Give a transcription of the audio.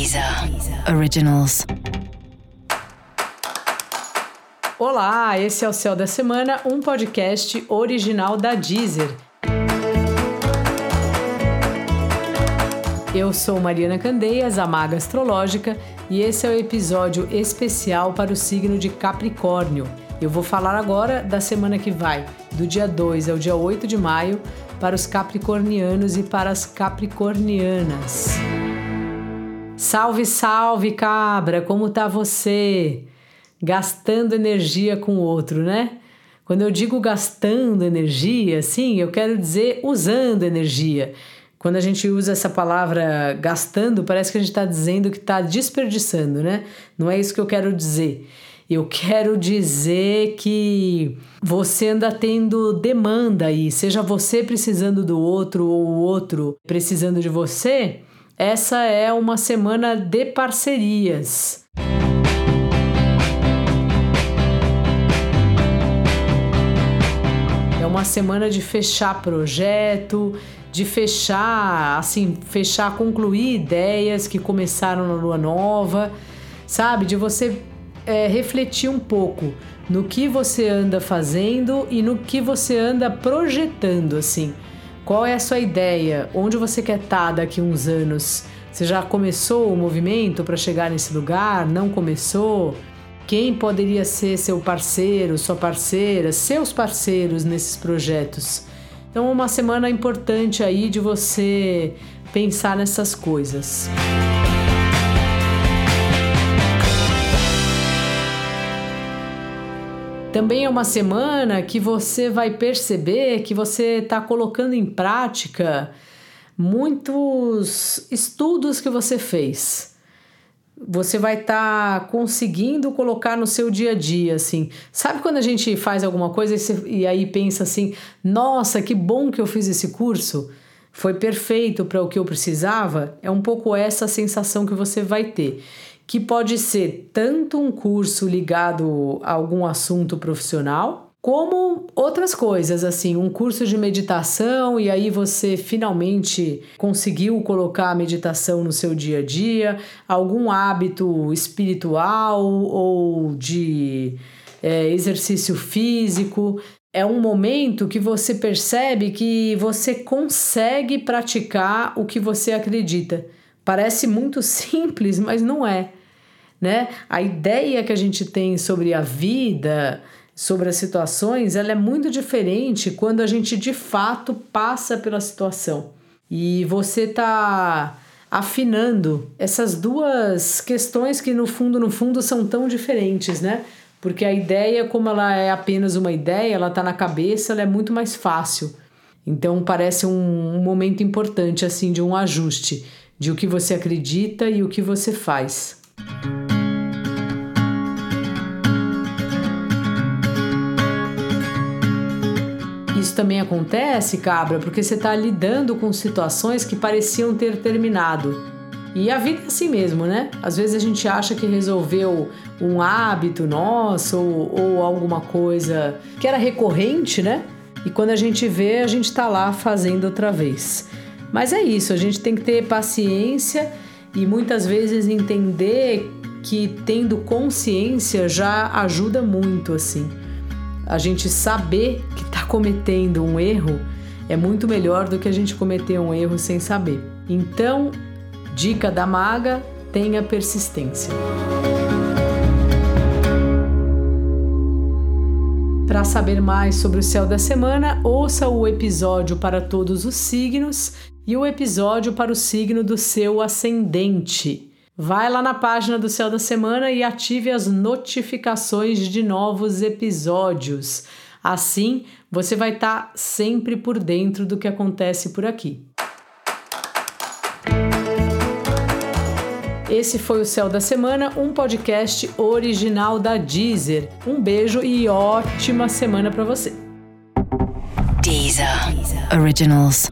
Deezer Originals. Olá, esse é o Céu da Semana, um podcast original da Deezer. Eu sou Mariana Candeias, a maga astrológica, e esse é o episódio especial para o signo de Capricórnio. Eu vou falar agora da semana que vai, do dia 2 ao dia 8 de maio, para os capricornianos e para as capricornianas. Salve, salve, cabra! Como tá você? Gastando energia com o outro, né? Quando eu digo gastando energia, sim, eu quero dizer usando energia. Quando a gente usa essa palavra gastando, parece que a gente está dizendo que está desperdiçando, né? Não é isso que eu quero dizer. Eu quero dizer que você anda tendo demanda aí, seja você precisando do outro ou o outro precisando de você, essa é uma semana de parcerias. É uma semana de fechar projeto, de fechar, assim, fechar, concluir ideias que começaram na lua nova, sabe? De você é, refletir um pouco no que você anda fazendo e no que você anda projetando, assim. Qual é a sua ideia? Onde você quer estar tá daqui a uns anos? Você já começou o movimento para chegar nesse lugar? Não começou? Quem poderia ser seu parceiro, sua parceira, seus parceiros nesses projetos? Então, uma semana importante aí de você pensar nessas coisas. Também é uma semana que você vai perceber que você está colocando em prática muitos estudos que você fez. Você vai estar tá conseguindo colocar no seu dia a dia, assim. Sabe quando a gente faz alguma coisa e, e aí pensa assim: nossa, que bom que eu fiz esse curso? Foi perfeito para o que eu precisava? É um pouco essa sensação que você vai ter que pode ser tanto um curso ligado a algum assunto profissional, como outras coisas, assim, um curso de meditação e aí você finalmente conseguiu colocar a meditação no seu dia a dia, algum hábito espiritual ou de é, exercício físico. É um momento que você percebe que você consegue praticar o que você acredita. Parece muito simples, mas não é né? A ideia que a gente tem sobre a vida, sobre as situações, ela é muito diferente quando a gente de fato passa pela situação. E você tá afinando essas duas questões que no fundo, no fundo são tão diferentes, né? Porque a ideia, como ela é apenas uma ideia, ela tá na cabeça, ela é muito mais fácil. Então parece um, um momento importante assim de um ajuste de o que você acredita e o que você faz. Isso também acontece, cabra, porque você está lidando com situações que pareciam ter terminado. E a vida é assim mesmo, né? Às vezes a gente acha que resolveu um hábito nosso ou, ou alguma coisa que era recorrente, né? E quando a gente vê, a gente está lá fazendo outra vez. Mas é isso, a gente tem que ter paciência e muitas vezes entender que tendo consciência já ajuda muito assim. A gente saber que está cometendo um erro é muito melhor do que a gente cometer um erro sem saber. Então, dica da maga: tenha persistência. Para saber mais sobre o céu da semana, ouça o episódio para todos os signos e o episódio para o signo do seu ascendente. Vai lá na página do Céu da Semana e ative as notificações de novos episódios. Assim, você vai estar tá sempre por dentro do que acontece por aqui. Esse foi o Céu da Semana, um podcast original da Deezer. Um beijo e ótima semana para você. Deezer. Originals.